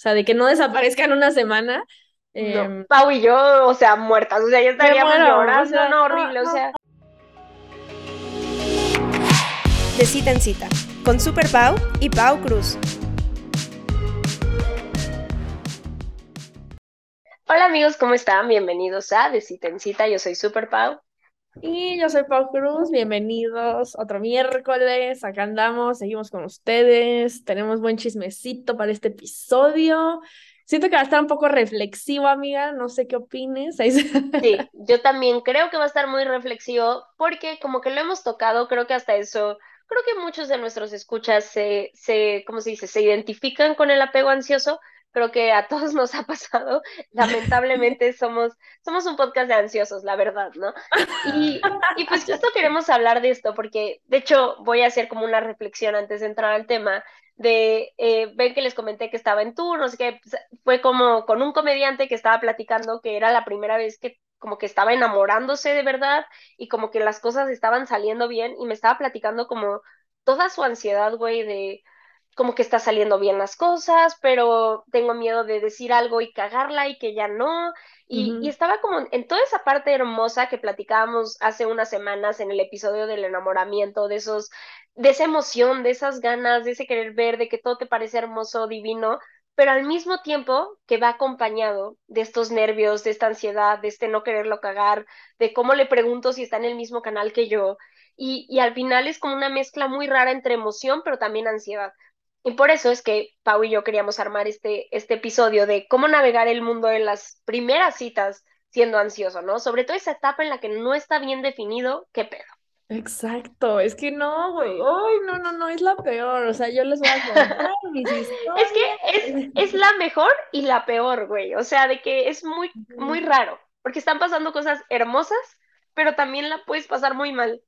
sea, de que no desaparezcan una semana. Em, Pau y yo, o sea, muertas, o sea, ya estaríamos llorando, no, horrible, o sea. De cita en cita, con Super Pau y Pau Cruz. Hola amigos, ¿cómo están? Bienvenidos a De Cita en Cita, yo soy Super Pau. Y yo soy Pau Cruz, bienvenidos otro miércoles, acá andamos, seguimos con ustedes, tenemos buen chismecito para este episodio. Siento que va a estar un poco reflexivo, amiga, no sé qué opines. Sí, yo también creo que va a estar muy reflexivo porque como que lo hemos tocado, creo que hasta eso, creo que muchos de nuestros escuchas se, se ¿cómo se dice?, se identifican con el apego ansioso, creo que a todos nos ha pasado. Lamentablemente somos, somos un podcast de ansiosos, la verdad, ¿no? Y, y pues justo queremos hablar de esto, porque de hecho voy a hacer como una reflexión antes de entrar al tema de, eh, ven que les comenté que estaba en tour, no sé qué, pues, fue como con un comediante que estaba platicando que era la primera vez que como que estaba enamorándose de verdad y como que las cosas estaban saliendo bien y me estaba platicando como toda su ansiedad, güey, de como que está saliendo bien las cosas, pero tengo miedo de decir algo y cagarla y que ya no. Y, estaba como en toda esa parte hermosa que platicábamos hace unas semanas en el episodio del enamoramiento, de esos, de esa emoción, de esas ganas, de ese querer ver, de que todo te parece hermoso, divino, pero al mismo tiempo que va acompañado de estos nervios, de esta ansiedad, de este no quererlo cagar, de cómo le pregunto si está en el mismo canal que yo. Y, y al final es como una mezcla muy rara entre emoción, pero también ansiedad. Y por eso es que Pau y yo queríamos armar este, este episodio de cómo navegar el mundo en las primeras citas siendo ansioso, ¿no? Sobre todo esa etapa en la que no está bien definido qué pedo. Exacto, es que no, güey, ay, no, no, no, es la peor, o sea, yo les voy a contar mis historias. Es que es, es la mejor y la peor, güey, o sea, de que es muy, muy raro, porque están pasando cosas hermosas, pero también la puedes pasar muy mal.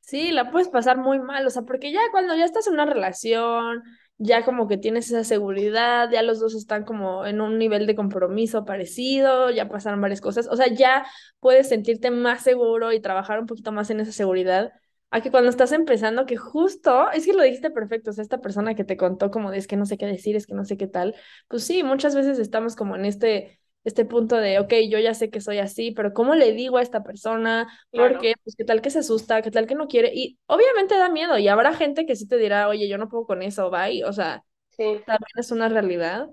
Sí, la puedes pasar muy mal, o sea, porque ya cuando ya estás en una relación, ya como que tienes esa seguridad, ya los dos están como en un nivel de compromiso parecido, ya pasaron varias cosas, o sea, ya puedes sentirte más seguro y trabajar un poquito más en esa seguridad, a que cuando estás empezando, que justo, es que lo dijiste perfecto, o sea, esta persona que te contó como de es que no sé qué decir, es que no sé qué tal, pues sí, muchas veces estamos como en este este punto de, ok, yo ya sé que soy así, pero ¿cómo le digo a esta persona? Porque, pues, ¿qué tal que se asusta? ¿Qué tal que no quiere? Y obviamente da miedo y habrá gente que sí te dirá, oye, yo no puedo con eso, bye. O sea, también es una realidad,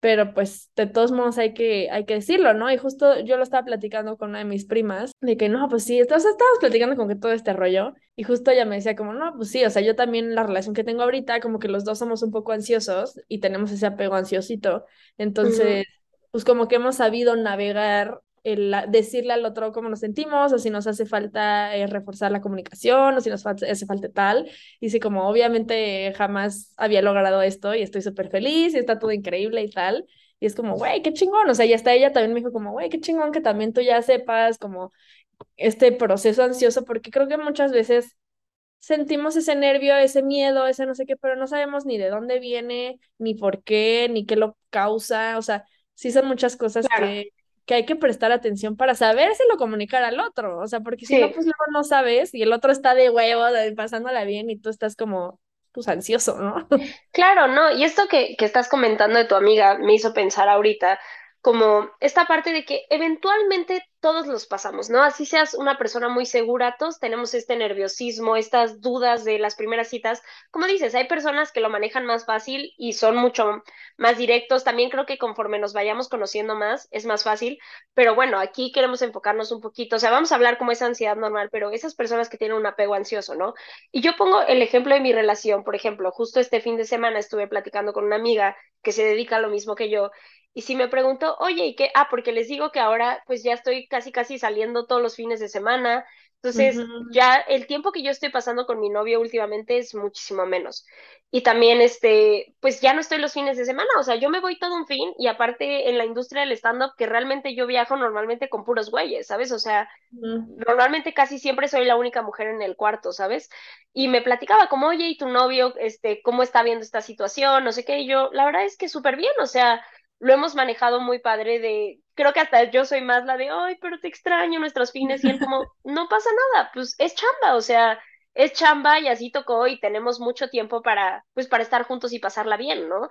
pero pues de todos modos hay que, hay que decirlo, ¿no? Y justo yo lo estaba platicando con una de mis primas, de que no, pues sí, entonces estábamos platicando con que todo este rollo, y justo ella me decía como, no, pues sí, o sea, yo también la relación que tengo ahorita, como que los dos somos un poco ansiosos y tenemos ese apego ansiosito, entonces pues como que hemos sabido navegar el decirle al otro cómo nos sentimos, o si nos hace falta eh, reforzar la comunicación, o si nos hace falta tal. Y si como obviamente jamás había logrado esto y estoy súper feliz y está todo increíble y tal. Y es como, güey, qué chingón. O sea, y hasta ella también me dijo como, güey, qué chingón que también tú ya sepas como este proceso ansioso, porque creo que muchas veces sentimos ese nervio, ese miedo, ese no sé qué, pero no sabemos ni de dónde viene, ni por qué, ni qué lo causa. O sea, sí son muchas cosas que, que hay que prestar atención para saber si lo comunicar al otro, o sea, porque si no, pues luego no sabes y el otro está de huevo, pasándola bien y tú estás como, pues ansioso, ¿no? Claro, no, y esto que, que estás comentando de tu amiga me hizo pensar ahorita, como esta parte de que eventualmente todos los pasamos, ¿no? Así seas una persona muy segura, todos tenemos este nerviosismo, estas dudas de las primeras citas. Como dices, hay personas que lo manejan más fácil y son mucho más directos. También creo que conforme nos vayamos conociendo más, es más fácil. Pero bueno, aquí queremos enfocarnos un poquito. O sea, vamos a hablar como esa ansiedad normal, pero esas personas que tienen un apego ansioso, ¿no? Y yo pongo el ejemplo de mi relación, por ejemplo, justo este fin de semana estuve platicando con una amiga que se dedica a lo mismo que yo y si me pregunto, oye, ¿y qué? Ah, porque les digo que ahora pues ya estoy casi casi saliendo todos los fines de semana. Entonces, ya el tiempo que yo estoy pasando con mi novio últimamente es muchísimo menos. Y también, este, pues ya no estoy los fines de semana, o sea, yo me voy todo un fin y aparte en la industria del stand-up, que realmente yo viajo normalmente con puros güeyes, ¿sabes? O sea, normalmente casi siempre soy la única mujer en el cuarto, ¿sabes? Y me platicaba como, oye, ¿y tu novio, este, cómo está viendo esta situación? No sé qué, y yo, la verdad es que súper bien, o sea, lo hemos manejado muy padre de, creo que hasta yo soy más la de, ay, pero te extraño nuestros fines y él como, no pasa nada, pues es chamba, o sea, es chamba y así tocó y tenemos mucho tiempo para, pues, para estar juntos y pasarla bien, ¿no?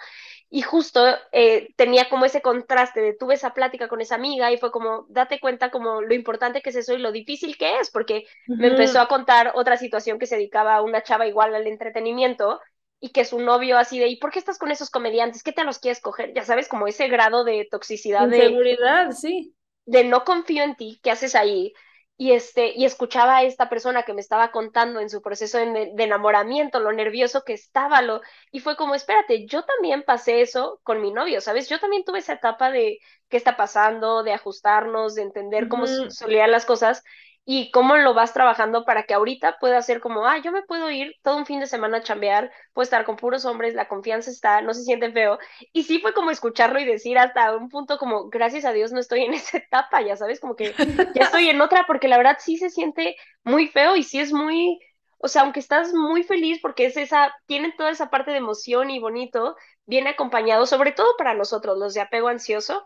Y justo eh, tenía como ese contraste de tuve esa plática con esa amiga y fue como, date cuenta como lo importante que es eso y lo difícil que es, porque me empezó a contar otra situación que se dedicaba a una chava igual al entretenimiento y que su novio así de, ¿y por qué estás con esos comediantes? ¿Qué te los quieres coger? Ya sabes, como ese grado de toxicidad. De seguridad, sí. De no confío en ti, ¿qué haces ahí? y, este, y escuchaba a esta persona que me estaba contando en su proceso de, enamoramiento, lo nervioso que estaba, lo, y fue como, espérate, yo también pasé eso con mi novio, ¿sabes? Yo también tuve esa etapa de qué está pasando, de ajustarnos, de entender cómo solían las cosas, y cómo lo vas trabajando para que ahorita pueda ser como, ah, yo me puedo ir todo un fin de semana a chambear, puedo estar con puros hombres, la confianza está, no se siente feo. Y sí fue como escucharlo y decir hasta un punto como, gracias a Dios no estoy en esa etapa, ya sabes, como que ya estoy en otra, porque la verdad sí se siente muy feo y sí es muy, o sea, aunque estás muy feliz porque es esa, tienen toda esa parte de emoción y bonito, viene acompañado, sobre todo para nosotros, los de apego ansioso,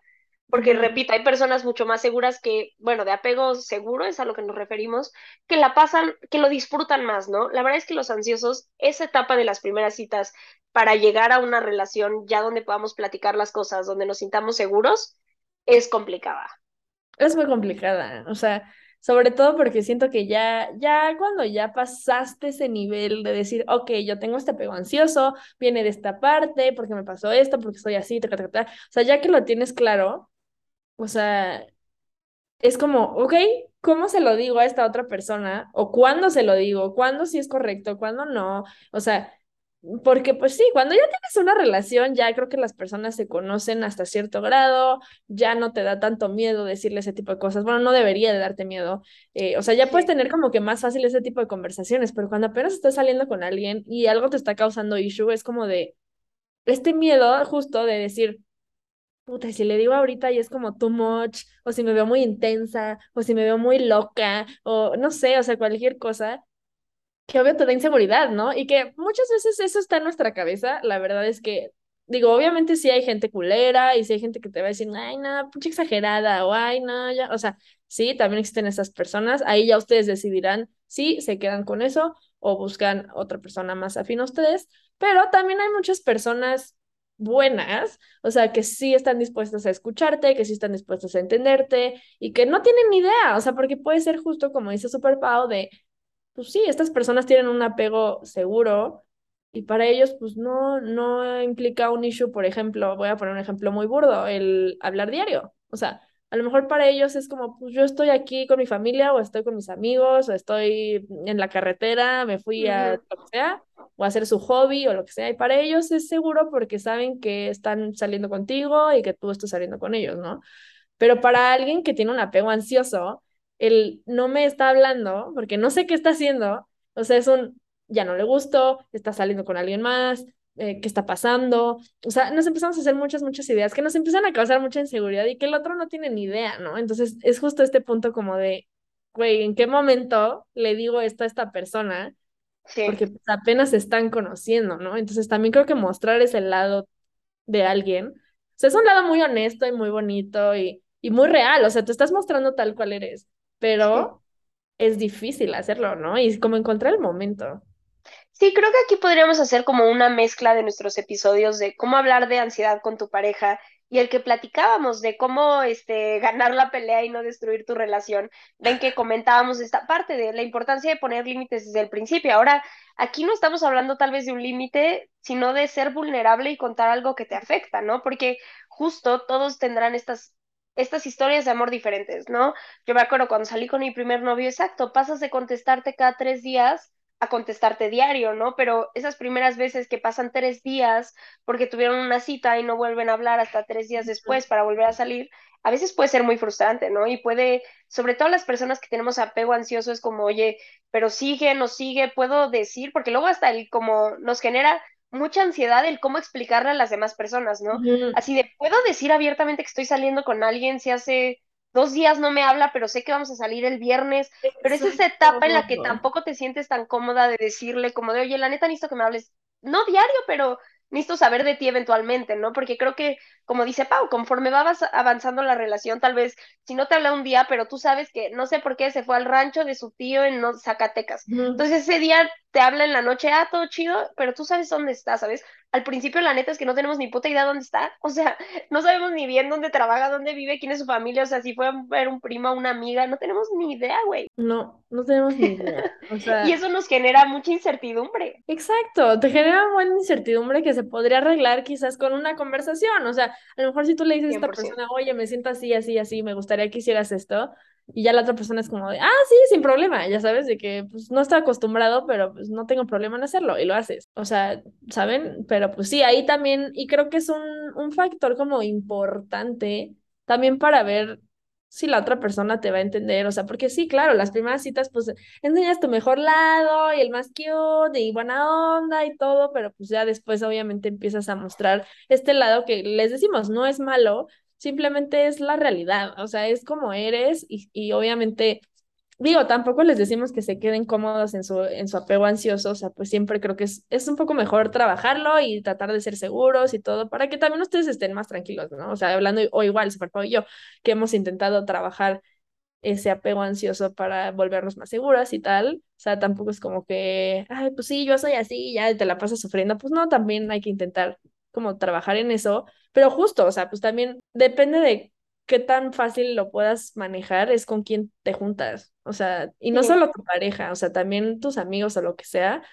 porque repito, hay personas mucho más seguras que, bueno, de apego seguro es a lo que nos referimos, que la pasan, que lo disfrutan más, ¿no? La verdad es que los ansiosos, esa etapa de las primeras citas para llegar a una relación ya donde podamos platicar las cosas, donde nos sintamos seguros, es complicada. Es muy complicada, o sea, sobre todo porque siento que ya, ya cuando ya pasaste ese nivel de decir, ok, yo tengo este apego ansioso, viene de esta parte, porque me pasó esto, porque estoy así, ta, ta, ta. o sea, ya que lo tienes claro, o sea, es como, ok, ¿cómo se lo digo a esta otra persona? ¿O cuándo se lo digo? ¿Cuándo sí es correcto? ¿Cuándo no? O sea, porque pues sí, cuando ya tienes una relación, ya creo que las personas se conocen hasta cierto grado, ya no te da tanto miedo decirle ese tipo de cosas. Bueno, no debería de darte miedo. Eh, o sea, ya puedes tener como que más fácil ese tipo de conversaciones, pero cuando apenas estás saliendo con alguien y algo te está causando issue, es como de este miedo justo de decir, puta, si le digo ahorita y es como too much, o si me veo muy intensa, o si me veo muy loca, o no sé, o sea, cualquier cosa, que obvio te da inseguridad, ¿no? Y que muchas veces eso está en nuestra cabeza, la verdad es que, digo, obviamente sí hay gente culera y sí hay gente que te va a decir, ay, no, pucha exagerada, o ay, no, ya, o sea, sí, también existen esas personas, ahí ya ustedes decidirán si se quedan con eso o buscan otra persona más afín a ustedes, pero también hay muchas personas buenas, o sea, que sí están dispuestas a escucharte, que sí están dispuestas a entenderte y que no tienen ni idea, o sea, porque puede ser justo como dice Super Pau de, pues sí, estas personas tienen un apego seguro y para ellos pues no, no implica un issue, por ejemplo, voy a poner un ejemplo muy burdo, el hablar diario, o sea, a lo mejor para ellos es como, pues yo estoy aquí con mi familia o estoy con mis amigos o estoy en la carretera, me fui a lo que sea, o a hacer su hobby o lo que sea. Y para ellos es seguro porque saben que están saliendo contigo y que tú estás saliendo con ellos, ¿no? Pero para alguien que tiene un apego ansioso, él no me está hablando porque no sé qué está haciendo, o sea, es un, ya no le gusto, está saliendo con alguien más, eh, qué está pasando. O sea, nos empezamos a hacer muchas, muchas ideas que nos empiezan a causar mucha inseguridad y que el otro no tiene ni idea, ¿no? Entonces es justo este punto como de, güey, ¿en qué momento le digo esto a esta persona? Porque pues, apenas se están conociendo, ¿no? Entonces también creo que mostrar ese lado de alguien, o sea, es un lado muy honesto y muy bonito y, y muy real, o sea, te estás mostrando tal cual eres, pero es difícil hacerlo, ¿no? Y como encontrar el momento. Sí, creo que aquí podríamos hacer como una mezcla de nuestros episodios de cómo hablar de ansiedad con tu pareja y el que platicábamos de cómo este, ganar la pelea y no destruir tu relación. Ven que comentábamos esta parte de la importancia de poner límites desde el principio. Ahora, aquí no estamos hablando tal vez de un límite, sino de ser vulnerable y contar algo que te afecta, ¿no? Porque justo todos tendrán estas estas historias de amor diferentes, ¿no? Yo me acuerdo cuando salí con mi primer novio, exacto, pasas de contestarte cada tres días a contestarte diario, ¿no? Pero esas primeras veces que pasan tres días porque tuvieron una cita y no vuelven a hablar hasta tres días después para volver a salir, a veces puede ser muy frustrante, ¿no? Y puede, sobre todo las personas que tenemos apego ansioso, es como, oye, pero sigue, no sigue, puedo decir, porque luego hasta el como nos genera mucha ansiedad el cómo explicarle a las demás personas, ¿no? Así de, ¿puedo decir abiertamente que estoy saliendo con alguien si hace dos días no me habla, pero sé que vamos a salir el viernes, pero es esa etapa en la que tampoco te sientes tan cómoda de decirle como de, oye, la neta necesito que me hables, no diario, pero necesito saber de ti eventualmente, ¿no? Porque creo que, como dice Pau, conforme va avanzando la relación, tal vez, si no te habla un día, pero tú sabes que, no sé por qué, se fue al rancho de su tío en Zacatecas. Entonces ese día te habla en la noche, ah, todo chido, pero tú sabes dónde está, ¿sabes? Al principio la neta es que no tenemos ni puta idea dónde está, o sea, no sabemos ni bien dónde trabaja, dónde vive, quién es su familia, o sea, si fue a ver un primo, una amiga, no tenemos ni idea, güey. No, no tenemos ni idea. O sea... y eso nos genera mucha incertidumbre. Exacto, te genera buena incertidumbre que se podría arreglar quizás con una conversación, o sea, a lo mejor si tú le dices a esta persona, oye, me siento así, así, así, me gustaría que hicieras esto, y ya la otra persona es como de, ah, sí, sin problema, ya sabes, de que pues no está acostumbrado, pero pues no tengo problema en hacerlo y lo haces. O sea, ¿saben? Pero pues sí, ahí también, y creo que es un, un factor como importante también para ver si la otra persona te va a entender, o sea, porque sí, claro, las primeras citas, pues enseñas tu mejor lado y el más cute y buena onda y todo, pero pues ya después obviamente empiezas a mostrar este lado que les decimos, no es malo, simplemente es la realidad, o sea, es como eres y, y obviamente, digo, tampoco les decimos que se queden cómodos en su, en su apego ansioso, o sea, pues siempre creo que es, es un poco mejor trabajarlo y tratar de ser seguros y todo, para que también ustedes estén más tranquilos, ¿no? O sea, hablando, o igual, Superpau y yo, que hemos intentado trabajar ese apego ansioso para volvernos más seguras y tal. O sea, tampoco es como que, ay, pues sí, yo soy así, ya te la pasas sufriendo. Pues no, también hay que intentar como trabajar en eso, pero justo, o sea, pues también depende de qué tan fácil lo puedas manejar, es con quién te juntas, o sea, y no solo tu pareja, o sea, también tus amigos o lo que sea,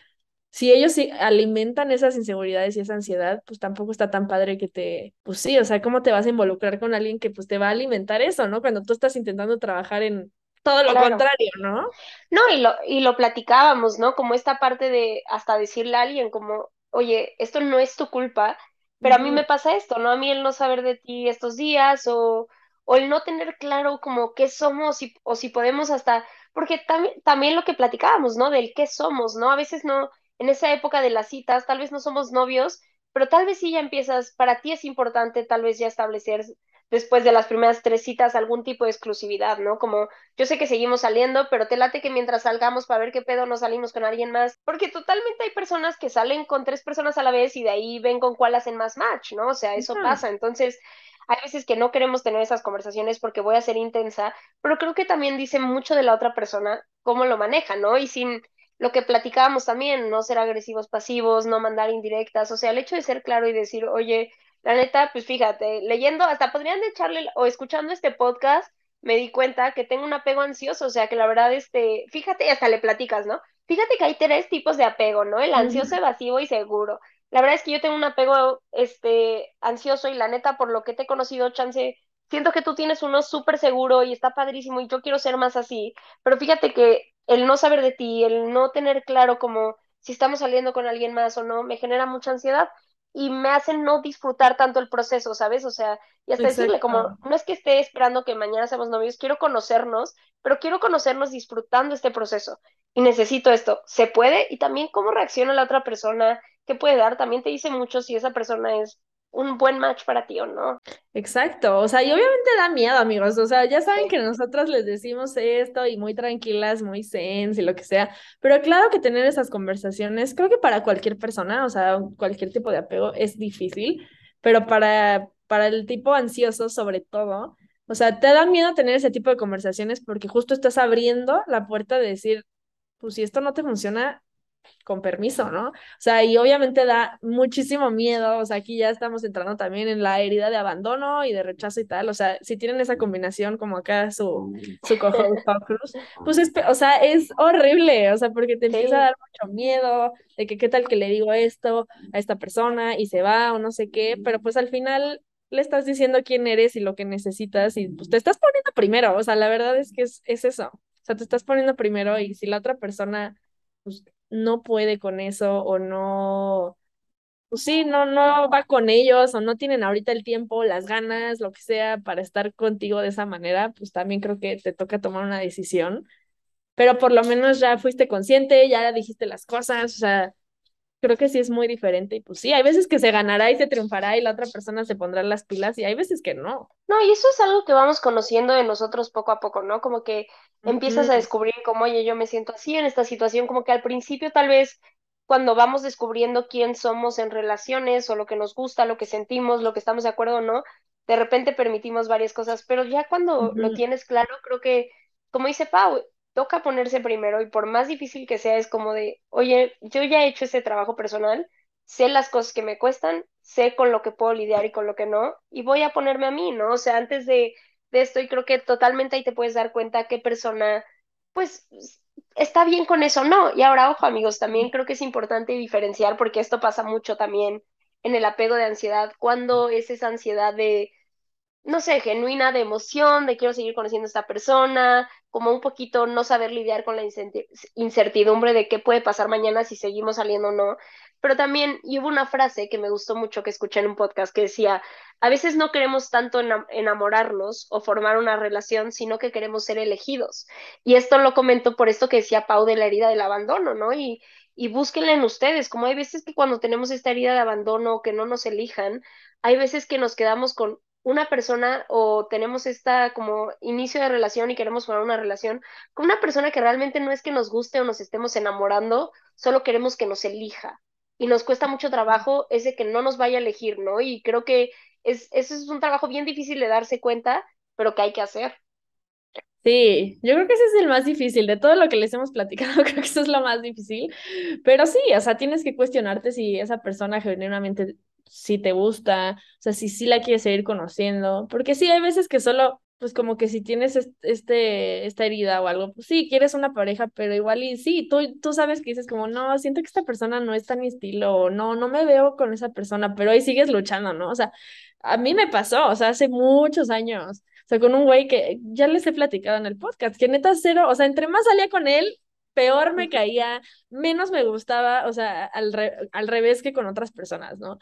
si ellos sí alimentan esas inseguridades y esa ansiedad, pues tampoco está tan padre que te, pues sí, o sea, ¿cómo te vas a involucrar con alguien que pues te va a alimentar eso, ¿no? Cuando tú estás intentando trabajar en todo lo contrario, ¿no? No, y lo, y lo platicábamos, ¿no? Como esta parte de hasta decirle a alguien como, oye, esto no es tu culpa, pero a mí me pasa esto, ¿no? A mí el no saber de ti estos días o, o el no tener claro como qué somos y, o si podemos hasta, porque también, también lo que platicábamos, ¿no? Del qué somos, ¿no? A veces no, en esa época de las citas, tal vez no somos novios, pero tal vez sí ya empiezas, para ti es importante tal vez ya establecer después de las primeras tres citas algún tipo de exclusividad, ¿no? Como yo sé que seguimos saliendo, pero te late que mientras salgamos para ver qué pedo no salimos con alguien más, porque totalmente hay personas que salen con tres personas a la vez y de ahí ven con cuál hacen más match, ¿no? O sea, eso pasa. Entonces, hay veces que no queremos tener esas conversaciones porque voy a ser intensa, pero creo que también dice mucho de la otra persona cómo lo maneja, ¿no? Y sin lo que platicábamos también, no ser agresivos pasivos, no mandar indirectas, o sea, el hecho de ser claro y decir, oye, la neta, pues fíjate, leyendo, hasta podrían echarle o escuchando este podcast, me di cuenta que tengo un apego ansioso, o sea que la verdad, este, fíjate, hasta le platicas, ¿no? Fíjate que hay tres tipos de apego, ¿no? El ansioso, evasivo y seguro. La verdad es que yo tengo un apego, este, ansioso y la neta, por lo que te he conocido, chance, siento que tú tienes uno súper seguro y está padrísimo y yo quiero ser más así, pero fíjate que el no saber de ti, el no tener claro como si estamos saliendo con alguien más o no, me genera mucha ansiedad y me hacen no disfrutar tanto el proceso, ¿sabes? O sea, y hasta decirle como, no es que esté esperando que mañana seamos novios, quiero conocernos, pero quiero conocernos disfrutando este proceso y necesito esto. ¿Se puede? Y también cómo reacciona la otra persona, qué puede dar, también te dice mucho si esa persona es un buen match para ti o no. Exacto, o sea, y obviamente da miedo, amigos, o sea, ya saben que nosotros les decimos esto y muy tranquilas, muy sens y lo que sea, pero claro que tener esas conversaciones, creo que para cualquier persona, o sea, cualquier tipo de apego es difícil, pero para, para el tipo ansioso sobre todo, o sea, te da miedo tener ese tipo de conversaciones porque justo estás abriendo la puerta de decir, pues si esto no te funciona, con permiso, ¿no? O sea, y obviamente da muchísimo miedo, o sea, aquí ya estamos entrando también en la herida de abandono y de rechazo y tal, o sea, si tienen esa combinación como acá su, su cojo Cruz, pues es, o sea, es horrible, o sea, porque te empieza a dar mucho miedo de que qué tal que le digo esto a esta persona y se va o no sé qué, pero pues al final le estás diciendo quién eres y lo que necesitas y pues te estás poniendo primero, o sea, la verdad es que es, es eso, o sea, te estás poniendo primero y si la otra persona pues, no puede con eso o no, pues sí, no, no va con ellos o no tienen ahorita el tiempo, las ganas, lo que sea, para estar contigo de esa manera, pues también creo que te toca tomar una decisión. Pero por lo menos ya fuiste consciente, ya dijiste las cosas, o sea, creo que sí es muy diferente y pues sí, hay veces que se ganará y se triunfará y la otra persona se pondrá las pilas y hay veces que no. No, y eso es algo que vamos conociendo de nosotros poco a poco, ¿no? Como que empiezas a descubrir como, oye, yo me siento así en esta situación, como que al principio tal vez cuando vamos descubriendo quién somos en relaciones o lo que nos gusta, lo que sentimos, lo que estamos de acuerdo o no, de repente permitimos varias cosas, pero ya cuando lo tienes claro, creo que, como dice Pau, toca ponerse primero y por más difícil que sea, es como de, oye, yo ya he hecho ese trabajo personal, sé las cosas que me cuestan, sé con lo que puedo lidiar y con lo que no, y voy a ponerme a mí, ¿no? O sea, antes de, de esto, y creo que totalmente ahí te puedes dar cuenta qué persona, pues, está bien con eso, no. Y ahora, ojo, amigos, también creo que es importante diferenciar, porque esto pasa mucho también en el apego de ansiedad, cuando es esa ansiedad de no sé, genuina de emoción, de quiero seguir conociendo a esta persona, como un poquito no saber lidiar con la incertidumbre de qué puede pasar mañana si seguimos saliendo o no. Pero también, y hubo una frase que me gustó mucho que escuché en un podcast que decía, a veces no queremos tanto enamorarnos o formar una relación, sino que queremos ser elegidos. Y esto lo comento por esto que decía Pau de la herida del abandono, ¿no? Y, y búsquenla en ustedes, como hay veces que cuando tenemos esta herida de abandono que no nos elijan, hay veces que nos quedamos con una persona o tenemos esta como inicio de relación y queremos formar una relación con una persona que realmente no es que nos guste o nos estemos enamorando, solo queremos que nos elija. Y nos cuesta mucho trabajo ese que no nos vaya a elegir, ¿no? Y creo que es, eso es un trabajo bien difícil de darse cuenta, pero que hay que hacer. Sí, yo creo que ese es el más difícil de todo lo que les hemos platicado, creo que eso es lo más difícil, pero sí, o sea, tienes que cuestionarte si esa persona genuinamente si te gusta, o sea, si sí la quieres seguir conociendo, porque sí, hay veces que solo, pues como que si tienes este, esta herida o algo, pues sí, quieres una pareja, pero igual y sí, tú, tú sabes que dices como, no, siento que esta persona no es tan mi estilo, o no, no me veo con esa persona, pero ahí sigues luchando, ¿no? O sea, a mí me pasó, o sea, hace muchos años, o sea, con un güey que ya les he platicado en el podcast, que neta cero, o sea, entre más salía con él, peor me caía, menos me gustaba, o sea, al, al revés que con otras personas, ¿no?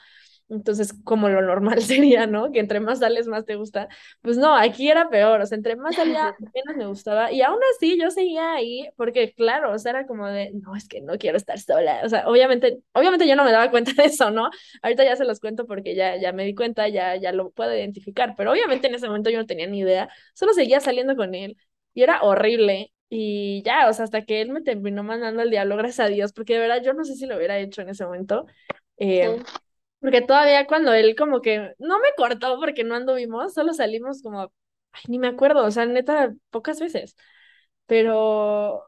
Entonces, como lo normal sería, ¿no? Que entre más sales, más te gusta. Pues no, aquí era peor, o sea, entre más salía, menos me gustaba. Y aún así yo seguía ahí, porque claro, o sea, era como de, no, es que no quiero estar sola. O sea, obviamente, obviamente yo no me daba cuenta de eso, ¿no? Ahorita ya se los cuento porque ya, ya me di cuenta, ya, ya lo puedo identificar, pero obviamente en ese momento yo no tenía ni idea, solo seguía saliendo con él y era horrible. Y ya, o sea, hasta que él me terminó mandando el diablo, gracias a Dios, porque de verdad yo no sé si lo hubiera hecho en ese momento. Eh, porque todavía cuando él como que no me cortó porque no anduvimos, solo salimos como, ay, ni me acuerdo, o sea, neta, pocas veces. Pero,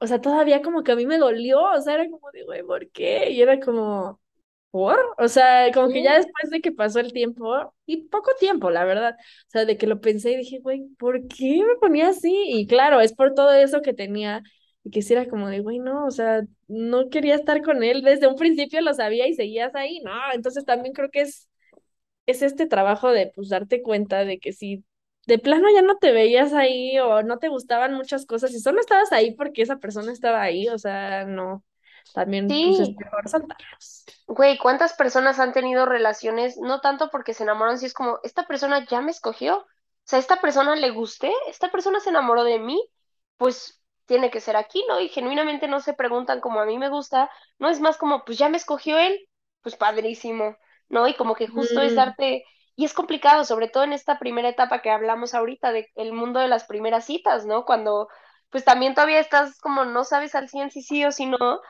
o sea, todavía como que a mí me dolió, o sea, era como de, güey, ¿por qué? Y era como, ¿por? O sea, como que ya después de que pasó el tiempo, y poco tiempo, la verdad, o sea, de que lo pensé y dije, güey, ¿por qué me ponía así? Y claro, es por todo eso que tenía y quisiera como de, güey, no, o sea, no quería estar con él, desde un principio lo sabía y seguías ahí, no, entonces también creo que es, es este trabajo de, pues, darte cuenta de que si de plano ya no te veías ahí o no te gustaban muchas cosas y solo estabas ahí porque esa persona estaba ahí, o sea, no, también pues, es mejor saltarlos. Güey, ¿cuántas personas han tenido relaciones, no tanto porque se enamoran, si es como, esta persona ya me escogió, o sea, esta persona le gusté, esta persona se enamoró de mí, pues tiene que ser aquí, ¿no? Y genuinamente no se preguntan como a mí me gusta, no es más como, pues ya me escogió él, pues padrísimo, ¿no? Y como que justo es darte, y es complicado, sobre todo en esta primera etapa que hablamos ahorita, de el mundo de las primeras citas, ¿no? Cuando, pues también todavía estás como no sabes al 100 si sí o si no,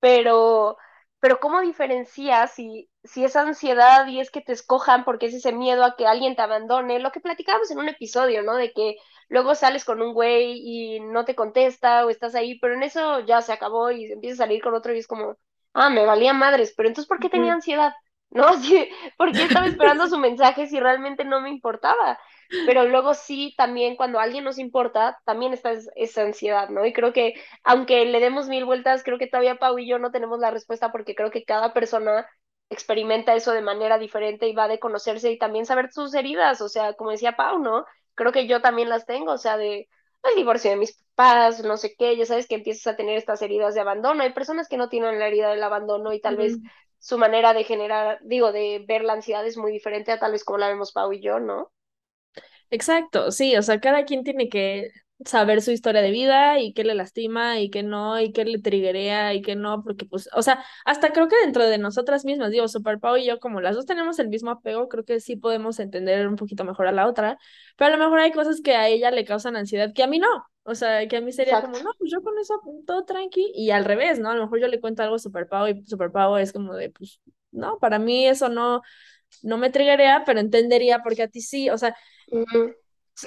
pero pero ¿cómo diferencias si, si es ansiedad y es que te escojan porque es ese miedo a que alguien te abandone? Lo que platicábamos en un episodio, ¿no? De que luego sales con un güey y no te contesta o estás ahí, pero en eso ya se acabó y empiezas a salir con otro y es como, ah, me valía madres, pero entonces ¿por qué tenía ansiedad? ¿No? ¿Por qué estaba esperando su mensaje si realmente no me importaba? pero luego sí, también cuando a alguien nos importa, también está esa ansiedad, ¿no? Y creo que aunque le demos mil vueltas, creo que todavía Pau y yo no tenemos la respuesta porque creo que cada persona experimenta eso de manera diferente y va de conocerse y también saber sus heridas, o sea, como decía Pau, ¿no? Creo que yo también las tengo, o sea, de el divorcio de mis papás, no sé qué, ya sabes que empiezas a tener estas heridas de abandono. Hay personas que no tienen la herida del abandono y tal vez su manera de generar, digo, de ver la ansiedad es muy diferente a tal vez como la vemos Pau y yo, ¿no? Exacto, sí, o sea, cada quien tiene que saber su historia de vida y qué le lastima y qué no, y qué le triguea y qué no, porque pues, o sea, hasta creo que dentro de nosotras mismas, digo, Super Pau y yo, como las dos tenemos el mismo apego, creo que sí podemos entender un poquito mejor a la otra, pero a lo mejor hay cosas que a ella le causan ansiedad que a mí no, O sea, que a mí sería como, no, pues yo con eso todo tranqui, y al revés, ¿no? A lo mejor yo le cuento algo super pavo y super pavo es como de, pues, no, para mí eso no, no me triggería, pero entendería porque a ti sí, o sea,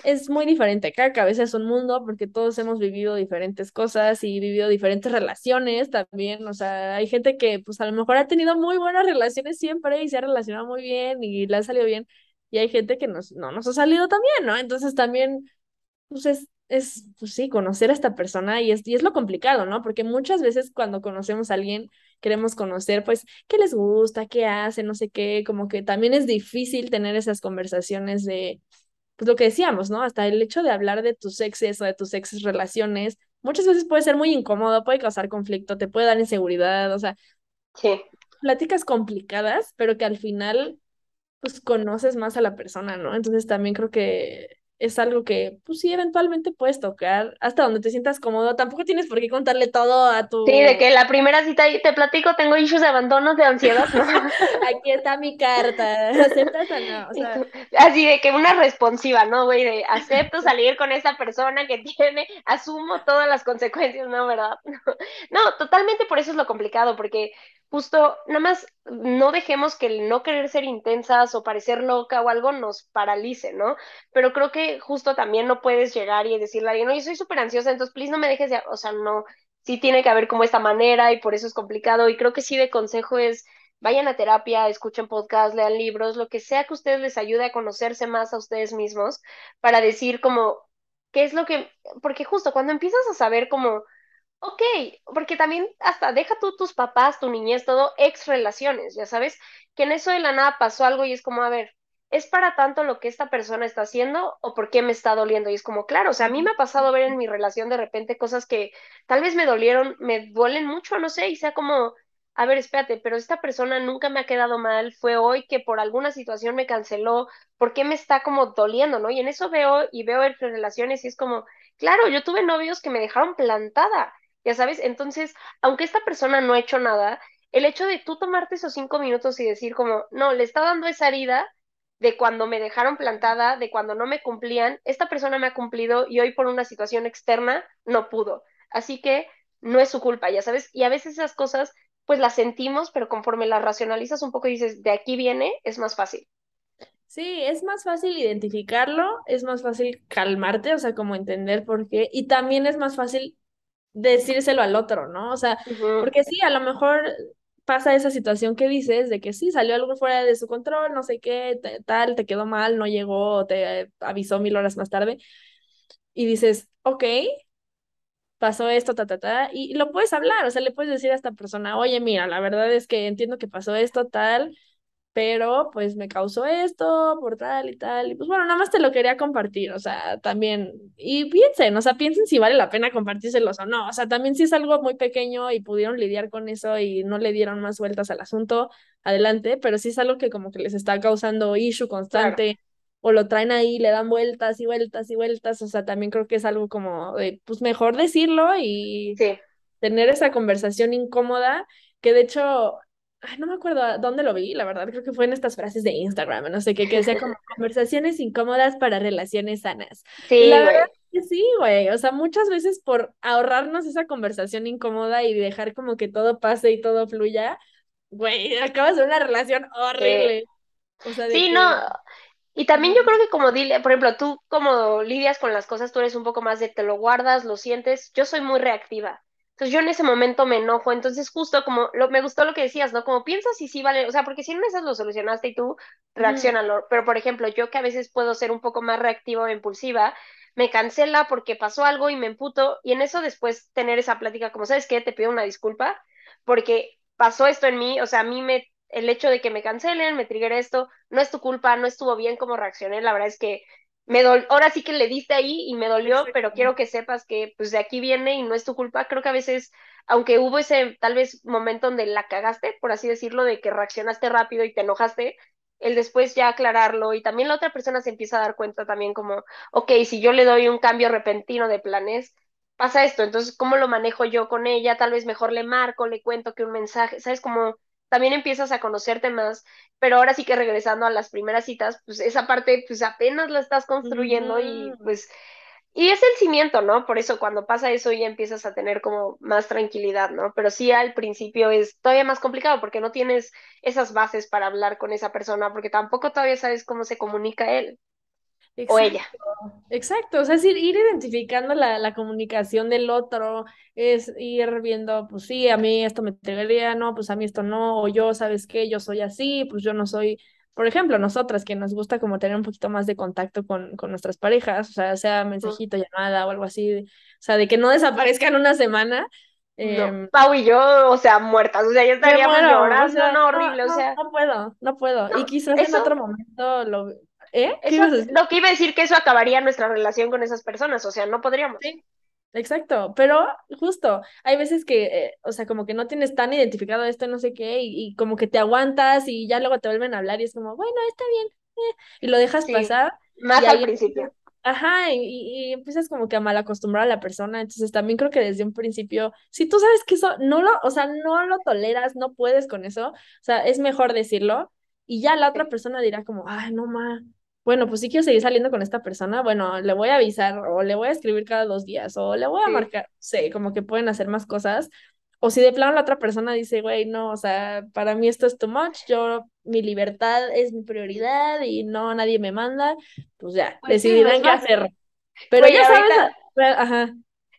es muy diferente. Cada cabeza es un mundo porque todos hemos vivido diferentes cosas y vivido diferentes relaciones también. O sea, hay gente que pues a lo mejor ha tenido muy buenas relaciones siempre y se ha relacionado muy bien y le ha salido bien. Y hay gente que nos, no nos ha salido tan bien, ¿no? Entonces también, pues es, es pues sí, conocer a esta persona y es, y es lo complicado, ¿no? Porque muchas veces cuando conocemos a alguien queremos conocer, pues, qué les gusta, qué hace, no sé qué, como que también es difícil tener esas conversaciones de pues lo que decíamos, ¿no? Hasta el hecho de hablar de tus exes o de tus exes relaciones, muchas veces puede ser muy incómodo, puede causar conflicto, te puede dar inseguridad, o sea, sí. pláticas complicadas, pero que al final, pues conoces más a la persona, ¿no? Entonces también creo que es algo que, pues sí, eventualmente puedes tocar hasta donde te sientas cómodo. Tampoco tienes por qué contarle todo a tu... Sí, de que la primera cita te platico, tengo issues de abandono, de ansiedad, ¿no? Aquí está mi carta, ¿aceptas o no? O sea... Así de que una responsiva, ¿no, güey? De acepto salir con esa persona que tiene, asumo todas las consecuencias, ¿no? ¿Verdad? No, totalmente por eso es lo complicado, porque justo, nada más no dejemos que el no querer ser intensas o parecer loca o algo nos paralice, ¿no? Pero creo que justo también no puedes llegar y decirle a alguien, no, yo soy súper ansiosa, entonces, please, no me dejes de, o sea, no, sí tiene que haber como esta manera y por eso es complicado y creo que sí de consejo es, vayan a terapia, escuchen podcast, lean libros, lo que sea que ustedes les ayude a conocerse más a ustedes mismos para decir como, ¿qué es lo que, porque justo cuando empiezas a saber como Ok, porque también hasta deja tú tus papás, tu niñez, todo, ex relaciones, ya sabes, que en eso de la nada pasó algo y es como, a ver, ¿es para tanto lo que esta persona está haciendo o por qué me está doliendo? Y es como, claro, o sea, a mí me ha pasado ver en mi relación de repente cosas que tal vez me dolieron, me duelen mucho, no sé, y sea como, a ver, espérate, pero esta persona nunca me ha quedado mal, fue hoy que por alguna situación me canceló, ¿por qué me está como doliendo, no? Y en eso veo y veo en relaciones y es como, claro, yo tuve novios que me dejaron plantada ya sabes, entonces, aunque esta persona no ha hecho nada, el hecho de tú tomarte esos cinco minutos y decir como, no, le está dando esa herida de cuando me dejaron plantada, de cuando no me cumplían, esta persona me ha cumplido y hoy por una situación externa no pudo. Así que no es su culpa, ya sabes, y a veces esas cosas pues las sentimos, pero conforme las racionalizas un poco y dices, de aquí viene, es más fácil. Sí, es más fácil identificarlo, es más fácil calmarte, o sea, como entender por qué, y también es más fácil decírselo al otro, ¿no? O sea, porque sí, a lo mejor pasa esa situación que dices de que sí, salió algo fuera de su control, no sé qué, tal, te quedó mal, no llegó, te avisó mil horas más tarde, y dices, ok, pasó esto, ta, ta, ta, y lo puedes hablar, o sea, le puedes decir a esta persona, oye, mira, la verdad es que entiendo que pasó esto, tal, pero pues me causó esto por tal y tal, y pues bueno, nada más te lo quería compartir, o sea, también, y piensen, o sea, piensen si vale la pena compartírselos o no, o sea, también si es algo muy pequeño y pudieron lidiar con eso y no le dieron más vueltas al asunto, adelante, pero si es algo que como que les está causando issue constante. O lo traen ahí, le dan vueltas y vueltas y vueltas. O sea, también creo que es algo como de, pues mejor decirlo y tener esa conversación incómoda, que de hecho ay, no me acuerdo dónde lo vi, la verdad, creo que fue en estas frases de Instagram, no sé qué, que decía como conversaciones incómodas para relaciones sanas. Sí, la verdad que sí, güey, o sea, muchas veces por ahorrarnos esa conversación incómoda y dejar como que todo pase y todo fluya, güey, acabas de una relación horrible. Sí, o sea, sí no, y también yo creo que como dile, por ejemplo, tú como lidias con las cosas, tú eres un poco más de te lo guardas, lo sientes, yo soy muy reactiva. Entonces yo en ese momento me enojo, entonces justo como lo, me gustó lo que decías, ¿no? Como piensas y sí vale, o sea, porque si en esas lo solucionaste y tú reaccionalo, pero por ejemplo, yo que a veces puedo ser un poco más reactiva o impulsiva, me cancela porque pasó algo y me emputo. Y en eso después tener esa plática como, ¿sabes qué? Te pido una disculpa porque pasó esto en mí, o sea, a mí me, el hecho de que me cancelen, me trigger esto, no es tu culpa, no estuvo bien como reaccioné, la verdad es que me dol ahora sí que le diste ahí y me dolió, pero quiero que sepas que pues de aquí viene y no es tu culpa. Creo que a veces, aunque hubo ese tal vez momento donde la cagaste, por así decirlo, de que reaccionaste rápido y te enojaste, el después ya aclararlo y también la otra persona se empieza a dar cuenta también como, ok, si yo le doy un cambio repentino de planes, pasa esto, entonces, ¿cómo lo manejo yo con ella? Tal vez mejor le marco, le cuento que un mensaje, ¿sabes? Como también empiezas a conocerte más, pero ahora sí que regresando a las primeras citas, pues esa parte pues apenas la estás construyendo y pues y es el cimiento, ¿no? Por eso cuando pasa eso ya empiezas a tener como más tranquilidad, ¿no? Pero sí al principio es todavía más complicado porque no tienes esas bases para hablar con esa persona, porque tampoco todavía sabes cómo se comunica él o ella. Exacto, o sea, es ir, ir identificando la, la, comunicación del otro, es ir viendo, pues sí, a mí esto me entregaría, no, pues a mí esto no, o yo, ¿sabes qué? Yo soy así, pues yo no soy por ejemplo, nosotras que nos gusta como tener un poquito más de contacto con, con nuestras parejas, o sea, sea mensajito, llamada o algo así, o sea, de que no desaparezcan una semana. Eh, Pau y yo, o sea, muertas, o sea, ya estaríamos llorando, o sea, no, horrible, o sea. No puedo, no puedo. y quizás en otro momento lo... ¿Eh? Eso, lo que iba a decir que eso acabaría nuestra relación con esas personas, o sea, no podríamos. Sí, Exacto, pero justo, hay veces que, eh, o sea, como que no tienes tan identificado esto, no sé qué, y, como que te aguantas y ya luego te vuelven a hablar y es como, bueno, está bien, eh", y lo dejas pasar. Más al principio. Ajá, y, y, empiezas como que a mal acostumbrar a la persona, entonces también creo que desde un principio, si tú sabes que eso no lo, o sea, no lo toleras, no puedes con eso, o sea, es mejor decirlo, y ya la otra persona dirá como, ay, no, ma, bueno, pues si quiero seguir saliendo con esta persona, bueno, le voy a avisar o le voy a escribir cada dos días o le voy a marcar, sí, como que pueden hacer más cosas. O si de plano la otra persona dice, güey, no, o sea, para mí esto es too much, yo, mi libertad es mi prioridad y no, nadie me manda, pues ya, pues decidirán qué hacer. Pero ya sabes, ajá.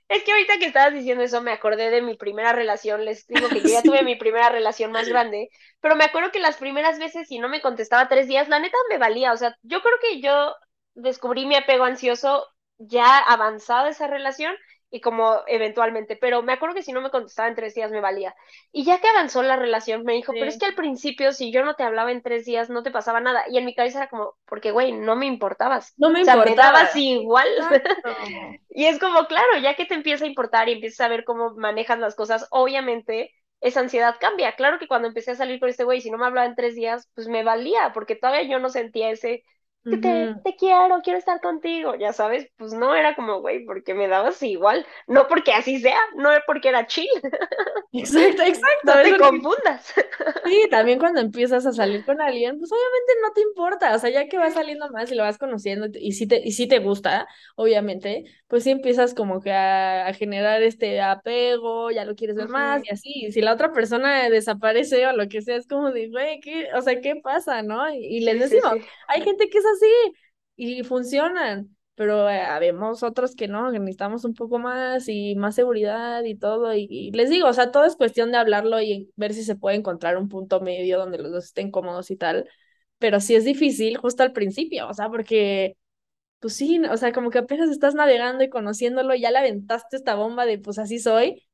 Es que ahorita que estabas diciendo eso me acordé de mi primera relación, les digo que yo ya tuve mi primera relación más grande, pero me acuerdo que las primeras veces si no me contestaba tres días, la neta me valía, o sea, yo creo que yo descubrí mi apego ansioso ya avanzado esa relación y como eventualmente, pero me acuerdo que si no me contestaba en tres días me valía. Y ya que avanzó la relación, me dijo, pero es que al principio si yo no te hablaba en tres días no te pasaba nada. Y en mi cabeza era como, porque güey, no me importabas. No me o sea, me dabas igual. y es como, claro, ya que te empieza a importar y empiezas a ver cómo manejas las cosas, obviamente esa ansiedad cambia. Claro que cuando empecé a salir con este güey, si no me hablaba en tres días, pues me valía, porque todavía yo no sentía ese que te, te, quiero, quiero estar contigo, ya sabes, pues no era como, güey, porque me dabas igual, no porque así sea, no es porque era chill. Exacto, exacto. No te confundas. Sí, también cuando empiezas a salir con alguien, pues obviamente no te importa, o sea, ya que vas saliendo más y lo vas conociendo y si te, y si te gusta, obviamente, pues sí empiezas como que a, generar este apego, ya lo quieres ver más y así, y si la otra persona desaparece o lo que sea, es como de, güey, ¿qué? O sea, ¿qué pasa, no? Y, les decimos, hay gente que es así y funcionan, pero eh, habemos otros que no, que necesitamos un poco más y más seguridad y todo. Y, les digo, o sea, todo es cuestión de hablarlo y ver si se puede encontrar un punto medio donde los dos estén cómodos y tal. Pero sí es difícil justo al principio, o sea, porque, pues sí, o sea, como que apenas estás navegando y conociéndolo, y ya le aventaste esta bomba de, pues así soy,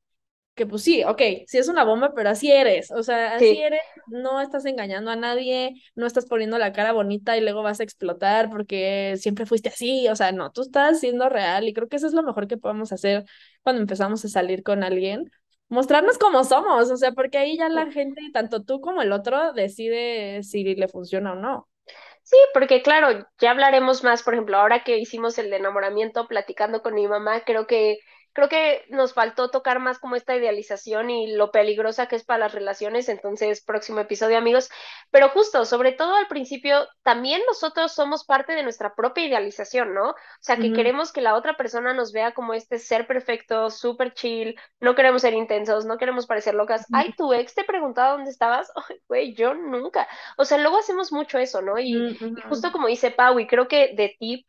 que pues sí, ok, sí es una bomba, pero así eres, o sea, así eres, no estás engañando a nadie, no estás poniendo la cara bonita y luego vas a explotar porque siempre fuiste así, o sea, no, tú estás siendo real y creo que eso es lo mejor que podemos hacer cuando empezamos a salir con alguien, mostrarnos como somos, o sea, porque ahí ya la gente, tanto tú como el otro, decide si le funciona o no. Sí, porque claro, ya hablaremos más, por ejemplo, ahora que hicimos el de enamoramiento platicando con mi mamá, creo que creo que nos faltó tocar más como esta idealización y lo peligrosa que es para las relaciones, entonces próximo episodio amigos, pero justo, sobre todo al principio, también nosotros somos parte de nuestra propia idealización, ¿no? O sea, que queremos que la otra persona nos vea como este ser perfecto, súper chill, no queremos ser intensos, no queremos parecer locas. Ay, tu ex te preguntaba dónde estabas, ay, güey, yo nunca. O sea, luego hacemos mucho eso, ¿no? Y, y justo como dice Pau, y creo que de tip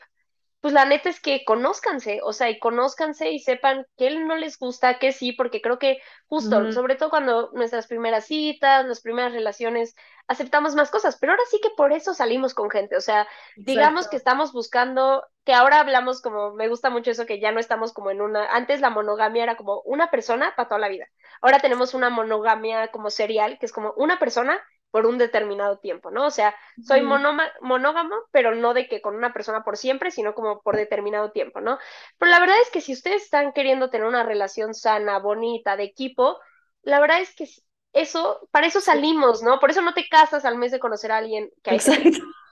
pues la neta es que conózcanse, o sea, y conózcanse y sepan que él no les gusta, que sí, porque creo que justo, sobre todo cuando nuestras primeras citas, las primeras relaciones, aceptamos más cosas, pero ahora sí que por eso salimos con gente, o sea, digamos que estamos buscando, que ahora hablamos como, me gusta mucho eso, que ya no estamos como en una, antes la monogamia era como una persona para toda la vida, ahora tenemos una monogamia como serial, que es como una persona por un determinado tiempo, ¿no? O sea, soy monógamo, pero no de que con una persona por siempre, sino como por determinado tiempo, ¿no? Pero la verdad es que si ustedes están queriendo tener una relación sana, bonita, de equipo, la verdad es que eso, para eso salimos, ¿no? Por eso no te casas al mes de conocer a alguien que hay.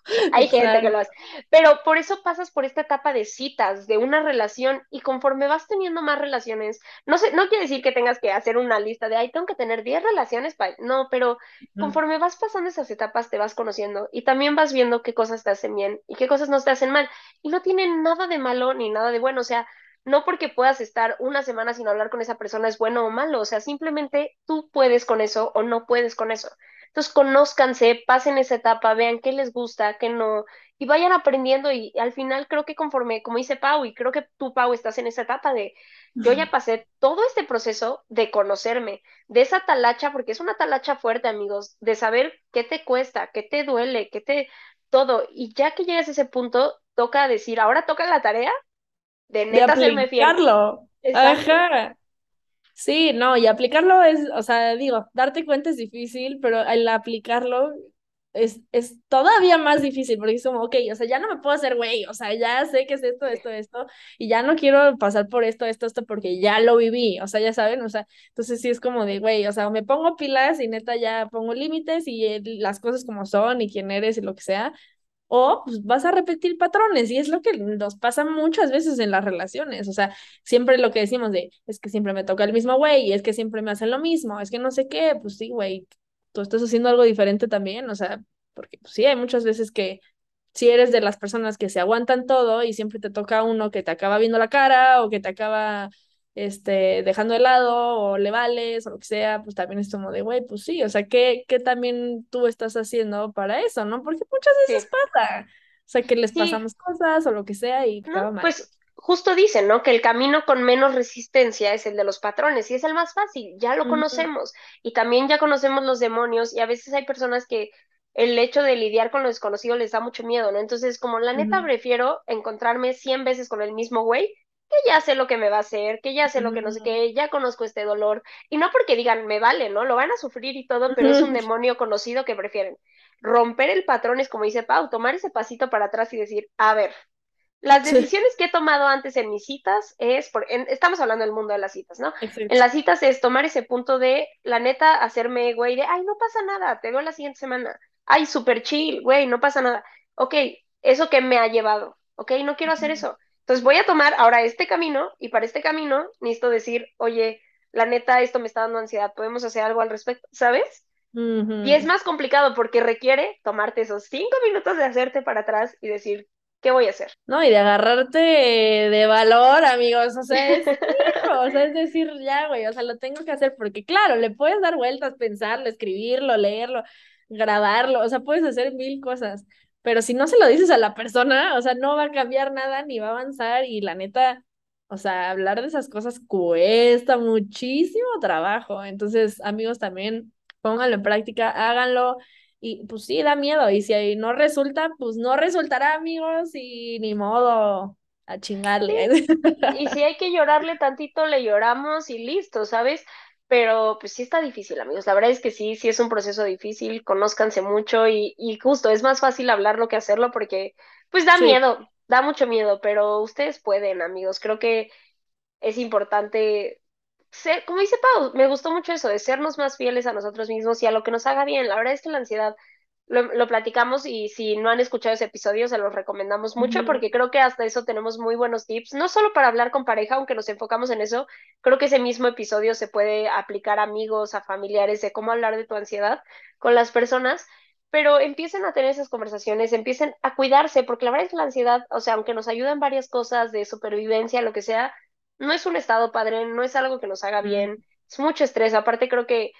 Hay gente que lo hace. Pero por eso pasas por esta etapa de citas, de una relación, y conforme vas teniendo más relaciones, no sé, no quiere decir que tengas que hacer una lista de, ay, tengo que tener 10 relaciones para... No, pero conforme vas pasando esas etapas, te vas conociendo y también vas viendo qué cosas te hacen bien y qué cosas no te hacen mal. Y no tiene nada de malo ni nada de bueno. O sea, no porque puedas estar una semana sin hablar con esa persona es bueno o malo, o sea, simplemente tú puedes con eso o no puedes con eso. Entonces, conózcanse, pasen esa etapa, vean qué les gusta, qué no, y vayan aprendiendo y, al final creo que conforme, como dice Pau, y creo que tú, Pau, estás en esa etapa de, yo ya pasé todo este proceso de conocerme, de esa talacha, porque es una talacha fuerte, amigos, de saber qué te cuesta, qué te duele, qué te, todo, y ya que llegas a ese punto, toca decir, ahora toca la tarea de neta de aplicarlo. Ajá. Sí, no, y aplicarlo es, o sea, digo, darte cuenta es difícil, pero el aplicarlo es, es todavía más difícil, porque es como, ok, o sea, ya no me puedo hacer güey, o sea, ya sé que es esto, esto, esto, y ya no quiero pasar por esto, esto, esto, porque ya lo viví, o sea, ya saben, o sea, entonces sí es como de, güey, o sea, me pongo pilas y neta ya pongo límites y las cosas como son y quién eres y lo que sea, o pues, vas a repetir patrones y es lo que nos pasa muchas veces en las relaciones, o sea, siempre lo que decimos de, es que siempre me toca el mismo güey, es que siempre me hacen lo mismo, es que no sé qué, pues sí, güey, tú estás haciendo algo diferente también, o sea, porque pues, sí, hay muchas veces que si eres de las personas que se aguantan todo y siempre te toca uno que te acaba viendo la cara o que te acaba este, dejando de lado o le vales o lo que sea, pues también es como de, güey, pues sí, o sea, ¿qué, ¿qué también tú estás haciendo para eso, no? Porque muchas veces pasa, o sea, que les pasamos cosas o lo que sea y no, Pues justo dicen, ¿no? Que el camino con menos resistencia es el de los patrones y es el más fácil, ya lo conocemos y también ya conocemos los demonios y a veces hay personas que el hecho de lidiar con lo desconocido les da mucho miedo, ¿no? Entonces, como la neta prefiero encontrarme 100 veces con el mismo güey que ya sé lo que me va a hacer, que ya sé lo que no sé qué, ya conozco este dolor. Y no porque digan, me vale, ¿no? Lo van a sufrir y todo, pero es un demonio conocido que prefieren. Romper el patrón es como dice Pau, tomar ese pasito para atrás y decir, a ver, las decisiones que he tomado antes en mis citas es, por, estamos hablando del mundo de las citas, ¿no? En las citas es tomar ese punto de, la neta, hacerme, güey, de, ay, no pasa nada, te veo la siguiente semana. Ay, súper chill, güey, no pasa nada. Ok, ¿eso que me ha llevado? Ok, no quiero hacer eso. Entonces voy a tomar ahora este camino y para este camino necesito decir, oye, la neta, esto me está dando ansiedad, podemos hacer algo al respecto, ¿sabes? Y es más complicado porque requiere tomarte esos cinco minutos de hacerte para atrás y decir, ¿qué voy a hacer? No, y de agarrarte de valor, amigos, o sea, es, o sea, es decir, ya, güey, o sea, lo tengo que hacer porque, claro, le puedes dar vueltas, pensarlo, escribirlo, leerlo, grabarlo, o sea, puedes hacer mil cosas, pero si no se lo dices a la persona, o sea, no va a cambiar nada ni va a avanzar y la neta, o sea, hablar de esas cosas cuesta muchísimo trabajo. Entonces, amigos, también pónganlo en práctica, háganlo y pues sí, da miedo y si no resulta, pues no resultará, amigos, y ni modo a chingarle. Y si hay que llorarle tantito, le lloramos y listo, ¿sabes? Pero pues sí está difícil, amigos. La verdad es que sí, sí es un proceso difícil, conózcanse mucho y, y justo es más fácil hablarlo que hacerlo porque pues da miedo, da mucho miedo, pero ustedes pueden, amigos. Creo que es importante ser, como dice Pau, me gustó mucho eso, de sernos más fieles a nosotros mismos y a lo que nos haga bien. La verdad es que la ansiedad lo, platicamos y si no han escuchado ese episodio se los recomendamos mucho porque creo que hasta eso tenemos muy buenos tips, no solo para hablar con pareja, aunque nos enfocamos en eso, creo que ese mismo episodio se puede aplicar a amigos, a familiares, de cómo hablar de tu ansiedad con las personas, pero empiecen a tener esas conversaciones, empiecen a cuidarse, porque la verdad es que la ansiedad, o sea, aunque nos ayuda en varias cosas de supervivencia, lo que sea, no es un estado padre, no es algo que nos haga bien, es mucho estrés, aparte creo que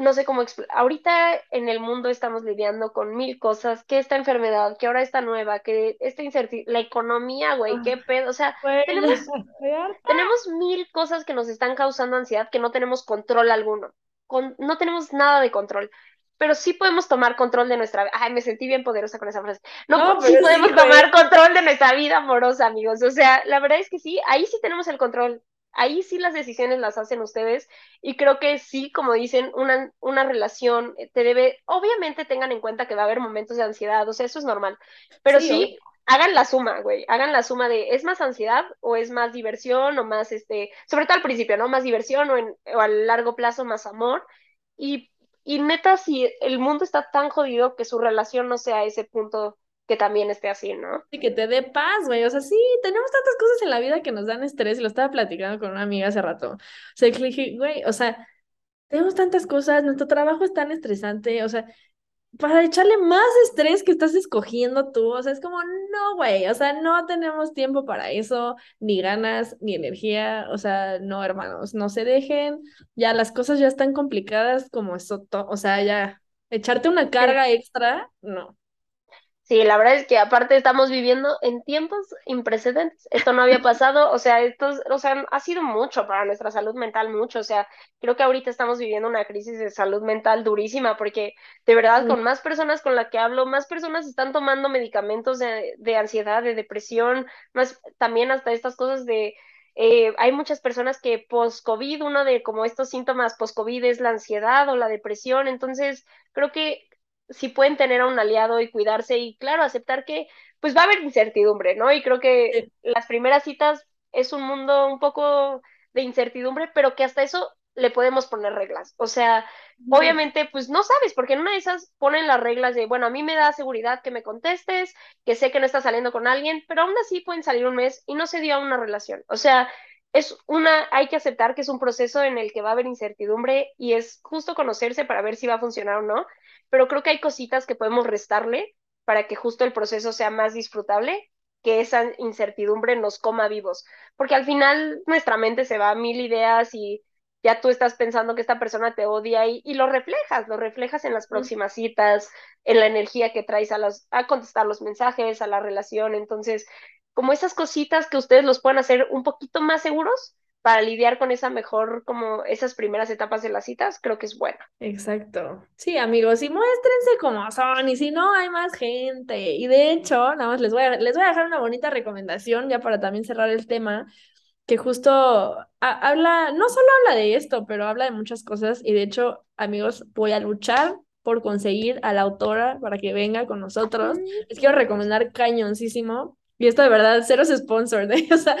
no sé cómo ahorita en el mundo estamos lidiando con mil cosas, que esta enfermedad, que ahora está nueva, que esta incertidumbre, la economía, güey, qué pedo, o sea, tenemos, tenemos mil cosas que nos están causando ansiedad que no tenemos control alguno, con, no tenemos nada de control, pero sí podemos tomar control de nuestra vida, ay, me sentí bien poderosa con esa frase, no, sí podemos tomar control de nuestra vida amorosa, amigos, o sea, la verdad es que sí, ahí sí tenemos el control, ahí sí las decisiones las hacen ustedes y creo que sí, como dicen, una, una relación te debe, obviamente tengan en cuenta que va a haber momentos de ansiedad, o sea, eso es normal, pero sí, hagan la suma, güey, hagan la suma de, ¿es más ansiedad o es más diversión o más, este, sobre todo al principio, ¿no? Más diversión o, en, o a largo plazo más amor y, y neta, si el mundo está tan jodido que su relación no sea ese punto que también esté así, ¿no? Y que te dé paz, güey. O sea, sí, tenemos tantas cosas en la vida que nos dan estrés y lo estaba platicando con una amiga hace rato. O sea, que le dije, güey, o sea, tenemos tantas cosas, nuestro trabajo es tan estresante, o sea, para echarle más estrés que estás escogiendo tú, o sea, es como, no, güey, o sea, no tenemos tiempo para eso, ni ganas, ni energía, o sea, no, hermanos, no se dejen, ya las cosas ya están complicadas como eso, o sea, ya, echarte una carga extra, no. Sí, la verdad es que aparte estamos viviendo en tiempos imprecedentes. Esto no había pasado, o sea, esto, o sea, ha sido mucho para nuestra salud mental, mucho. O sea, creo que ahorita estamos viviendo una crisis de salud mental durísima porque de verdad con más personas con las que hablo, más personas están tomando medicamentos de, de ansiedad, de depresión, más también hasta estas cosas de eh, hay muchas personas que post-COVID, uno de como estos síntomas post-COVID es la ansiedad o la depresión, entonces creo que si pueden tener a un aliado y cuidarse y claro, aceptar que pues va a haber incertidumbre, ¿no? Y creo que las primeras citas es un mundo un poco de incertidumbre, pero que hasta eso le podemos poner reglas. O sea, obviamente, pues no sabes, porque en una de esas ponen las reglas de, bueno, a mí me da seguridad que me contestes, que sé que no estás saliendo con alguien, pero aún así pueden salir un mes y no se dio a una relación. O sea, es una, hay que aceptar que es un proceso en el que va a haber incertidumbre y es justo conocerse para ver si va a funcionar o no, pero creo que hay cositas que podemos restarle para que justo el proceso sea más disfrutable, que esa incertidumbre nos coma vivos, porque al final nuestra mente se va a mil ideas y ya tú estás pensando que esta persona te odia y, y lo reflejas, lo reflejas en las próximas citas, en la energía que traes a, las, a contestar los mensajes, a la relación, entonces como esas cositas que ustedes los puedan hacer un poquito más seguros para lidiar con esa mejor, como esas primeras etapas de las citas, creo que es bueno. Exacto. Sí, amigos, y muéstrense como son, y si no, hay más gente. Y de hecho, nada más les voy a, les voy a dejar una bonita recomendación ya para también cerrar el tema, que justo habla, no solo habla de esto, pero habla de muchas cosas, y de hecho, amigos, voy a luchar por conseguir a la autora para que venga con nosotros. Les quiero recomendar cañoncísimo y esto de verdad, cero es sponsor, ¿eh? O sea,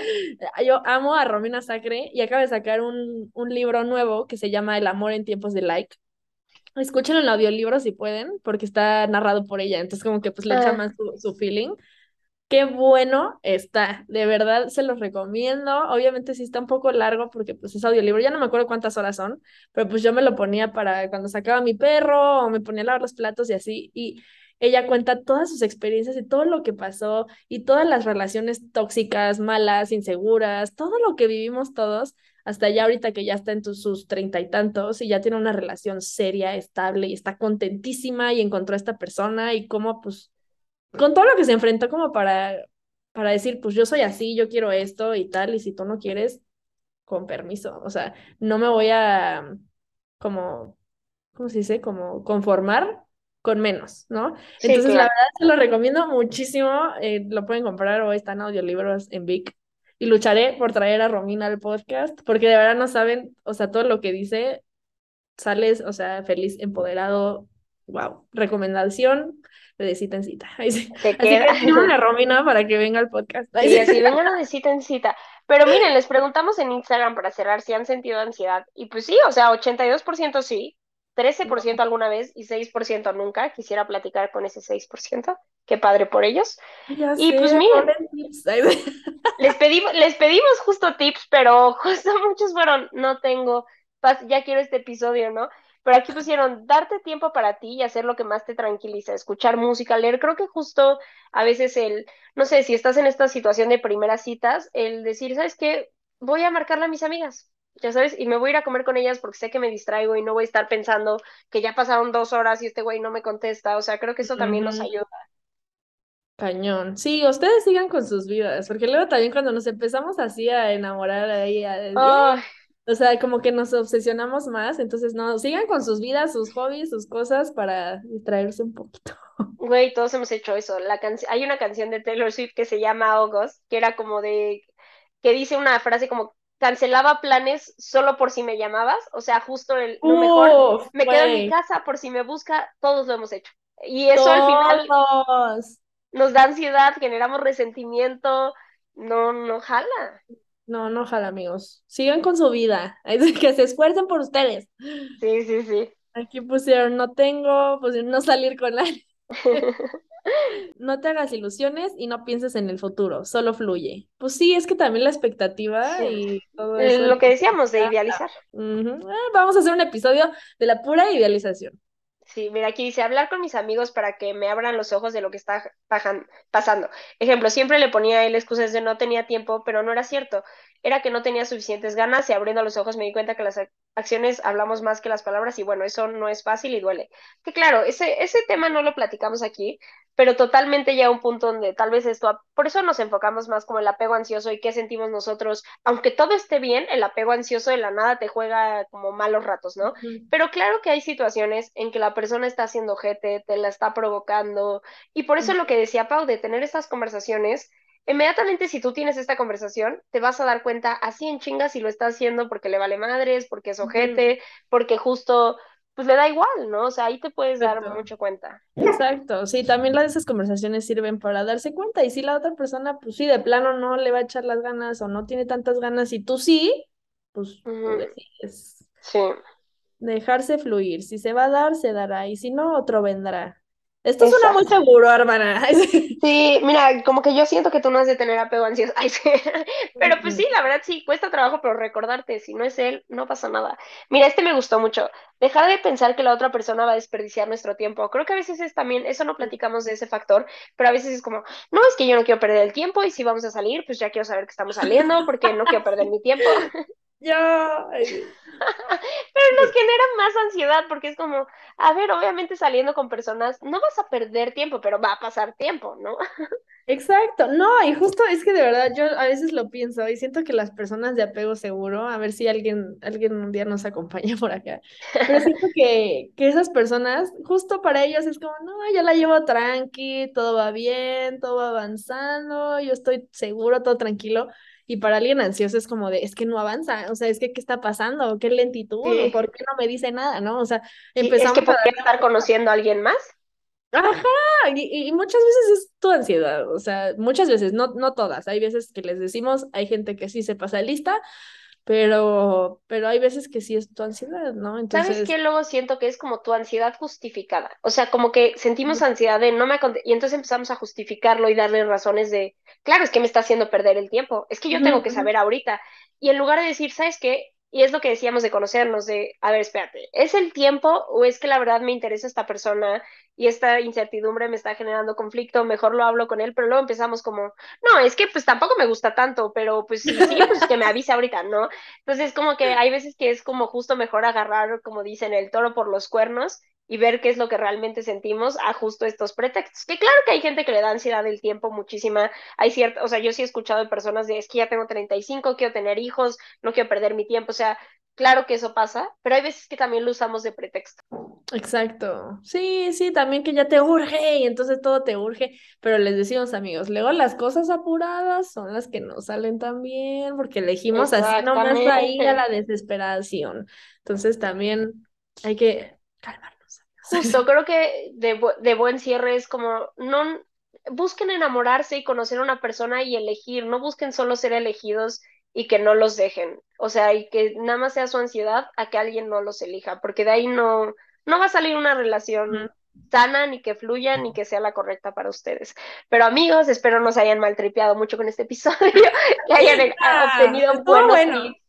yo amo a Romina Sacre y acaba de sacar un, un libro nuevo que se llama El amor en tiempos de like. Escúchenlo en el audiolibro si pueden, porque está narrado por ella, entonces como que pues le echa ah. más su, su feeling. Qué bueno está, de verdad se los recomiendo. Obviamente sí está un poco largo porque pues es audiolibro, ya no me acuerdo cuántas horas son, pero pues yo me lo ponía para cuando sacaba mi perro o me ponía a lavar los platos y así. Y ella cuenta todas sus experiencias y todo lo que pasó y todas las relaciones tóxicas, malas, inseguras, todo lo que vivimos todos, hasta ya ahorita que ya está en sus treinta y tantos y ya tiene una relación seria, estable y está contentísima y encontró a esta persona y cómo pues con todo lo que se enfrentó como para para decir, pues yo soy así, yo quiero esto y tal, y si tú no quieres, con permiso, o sea, no me voy a como, ¿cómo se dice? Como conformar con menos, ¿no? Entonces, la verdad, se lo recomiendo muchísimo. Eh, lo pueden comprar o están audiolibros en Vic. Y lucharé por traer a Romina al podcast, porque de verdad no saben, o sea, todo lo que dice, sales, o sea, feliz, empoderado. Wow, recomendación de cita en cita. Así, que a Romina para que venga al podcast. Y así vengan de cita en cita. Pero miren, les preguntamos en Instagram para cerrar si han sentido ansiedad. Y pues sí, o sea, 82% sí, 13% alguna vez y 6% nunca. Quisiera platicar con ese 6%. Qué padre por ellos. y pues miren, les pedimos, les pedimos justo tips, pero justo muchos fueron, no tengo, ya quiero este episodio, ¿no? Pero aquí pusieron, darte tiempo para ti y hacer lo que más te tranquiliza, escuchar música, leer. Creo que justo a veces el, no sé, si estás en esta situación de primeras citas, el decir, ¿sabes qué? Voy a marcarle a mis amigas ya sabes, y me voy a ir a comer con ellas porque sé que me distraigo y no voy a estar pensando que ya pasaron dos horas y este güey no me contesta, o sea, creo que eso también nos ayuda. Cañón. Sí, ustedes sigan con sus vidas, porque luego también cuando nos empezamos así a enamorar ahí, a... o sea, como que nos obsesionamos más, entonces no, sigan con sus vidas, sus hobbies, sus cosas para distraerse un poquito. Güey, todos hemos hecho eso. La hay una canción de Taylor Swift que se llama August, que era como de, que dice una frase como cancelaba planes solo por si me llamabas, o sea, justo el, lo mejor, me quedo en mi casa por si me busca, todos lo hemos hecho. Y eso al final nos da ansiedad, generamos resentimiento, no, no jala. No, no jala, amigos. Sigan con su vida, que se esfuercen por ustedes. Sí, sí, sí. Aquí pusieron, no tengo, pues no salir con nadie. No te hagas ilusiones y no pienses en el futuro, solo fluye. Pues sí, es que también la expectativa Sí. y todo Eh, eso. Lo que decíamos de idealizar. Ah, Vamos a hacer un episodio de la pura idealización. Sí, mira, aquí dice hablar con mis amigos para que me abran los ojos de lo que está pajan- pasando. Ejemplo, siempre le ponía a él excusas de no tenía tiempo, pero no era cierto. Era que no tenía suficientes ganas y abriendo los ojos me di cuenta que las acciones hablamos más que las palabras y bueno, eso no es fácil y duele. Que claro, ese, ese tema no lo platicamos aquí, pero totalmente ya un punto donde tal vez esto, por eso nos enfocamos más como el apego ansioso y qué sentimos nosotros. Aunque todo esté bien, el apego ansioso de la nada te juega como malos ratos, ¿no? Pero claro que hay situaciones en que la persona está haciendo jete, te la está provocando, y por eso lo que decía Pau, de tener estas conversaciones, inmediatamente si tú tienes esta conversación, te vas a dar cuenta así en chingas si lo está haciendo porque le vale madres, porque es ojete, porque justo, pues le da igual, ¿no? O sea, ahí te puedes dar mucho cuenta. Exacto, sí, también las esas conversaciones sirven para darse cuenta y si la otra persona, pues sí, de plano no le va a echar las ganas o no tiene tantas ganas y tú sí, pues tú decides Sí. dejarse fluir, si se va a dar, se dará y si no, otro vendrá. Esto suena Exacto. muy seguro, hermana. Sí, mira, como que yo siento que tú no has de tener apego ansioso. Ay, sí. Pero pues sí, la verdad sí, cuesta trabajo, pero recordarte, si no es él, no pasa nada. Mira, este me gustó mucho. Dejar de pensar que la otra persona va a desperdiciar nuestro tiempo. Creo que a veces es también, eso no platicamos de ese factor, pero a veces es como, no, es que yo no quiero perder el tiempo y si vamos a salir, pues ya quiero saber que estamos saliendo porque no quiero perder mi tiempo. Yo, ay, Pero nos genera más ansiedad porque es como, a ver, obviamente saliendo con personas, no vas a perder tiempo, pero va a pasar tiempo, ¿no? Exacto, no, y justo es que de verdad yo a veces lo pienso y siento que las personas de apego seguro, a ver si alguien, alguien un día nos acompaña por acá, pero siento que, que esas personas, justo para ellos es como, no, ya la llevo tranqui, todo va bien, todo va avanzando, yo estoy seguro, todo tranquilo, y para alguien ansioso es como de, es que no avanza, o sea, es que, ¿qué está pasando? ¿Qué lentitud? Sí. ¿O por qué no me dice nada? ¿no? O sea, Sí, es empezamos que a podría estar conociendo a alguien más. Ajá, y, y muchas veces es tu ansiedad, o sea, muchas veces, no, no todas, hay veces que les decimos, hay gente que sí se pasa lista, pero, pero hay veces que sí es tu ansiedad, ¿no? ¿Sabes Entonces, qué? Luego siento que es como tu ansiedad justificada. O sea, como que sentimos ansiedad de no me y entonces empezamos a justificarlo y darle razones de, claro, es que me está haciendo perder el tiempo, es que yo tengo que saber ahorita. Y en lugar de decir, ¿sabes qué? Y es lo que decíamos de conocernos, de, a ver, espérate, ¿es el tiempo o es que la verdad me interesa esta persona y esta incertidumbre me está generando conflicto? Mejor lo hablo con él, pero luego empezamos como, no, es que pues tampoco me gusta tanto, pero pues sí, sí, pues que me avise ahorita, ¿no? Entonces, como que hay veces que es como justo mejor agarrar, como dicen, el toro por los cuernos y ver qué es lo que realmente sentimos a justo estos pretextos. Que claro que hay gente que le da ansiedad del tiempo muchísima. Hay cierta, o sea, yo sí he escuchado de personas de, es que ya tengo 35, quiero tener hijos, no quiero perder mi tiempo. O sea, claro que eso pasa, pero hay veces que también lo usamos de pretexto. exacto, sí, sí, también que ya te urge y entonces todo te urge, pero les decimos amigos, luego las cosas apuradas son las que no salen tan bien, porque elegimos así nomás ahí a la desesperación, entonces también hay que calmarnos. Justo, creo que de, bu- de buen cierre es como, no, busquen enamorarse y conocer a una persona y elegir, no busquen solo ser elegidos y que no los dejen, o sea, y que nada más sea su ansiedad a que alguien no los elija, porque de ahí no, no va a salir una relación sana, ni que fluya, ni que sea la correcta para ustedes. Pero amigos, espero no se hayan maltripeado mucho con este episodio, que hayan Ah, obtenido estuvo buenos bueno. tips.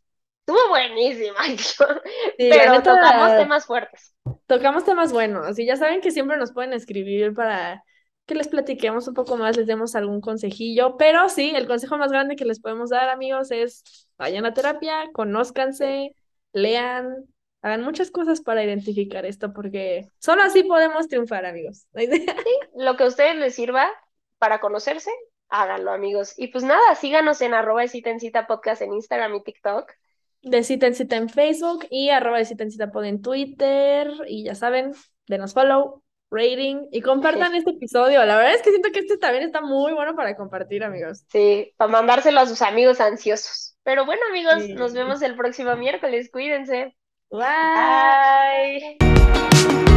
Estuvo buenísima, Sí, pero tocamos temas fuertes. tocamos temas buenos y ya saben que siempre nos pueden escribir para que les platiquemos un poco más, les demos algún consejillo, pero sí, el consejo más grande que les podemos dar, amigos, es vayan a terapia, conózcanse, lean, hagan muchas cosas para identificar esto, porque solo así podemos triunfar, amigos. Lo que a ustedes les sirva para conocerse, háganlo, amigos. Y pues nada, síganos en arroba cita en cita podcast en Instagram y TikTok. De cita en cita en Facebook y arroba de cita en cita pod en Twitter. Y ya saben, denos follow, rating y compartan este episodio. La verdad es que siento que este también está muy bueno para compartir, amigos. Sí, para mandárselo a sus amigos ansiosos. Pero bueno, amigos, Sí. nos vemos el próximo miércoles. Cuídense. Bye. Bye.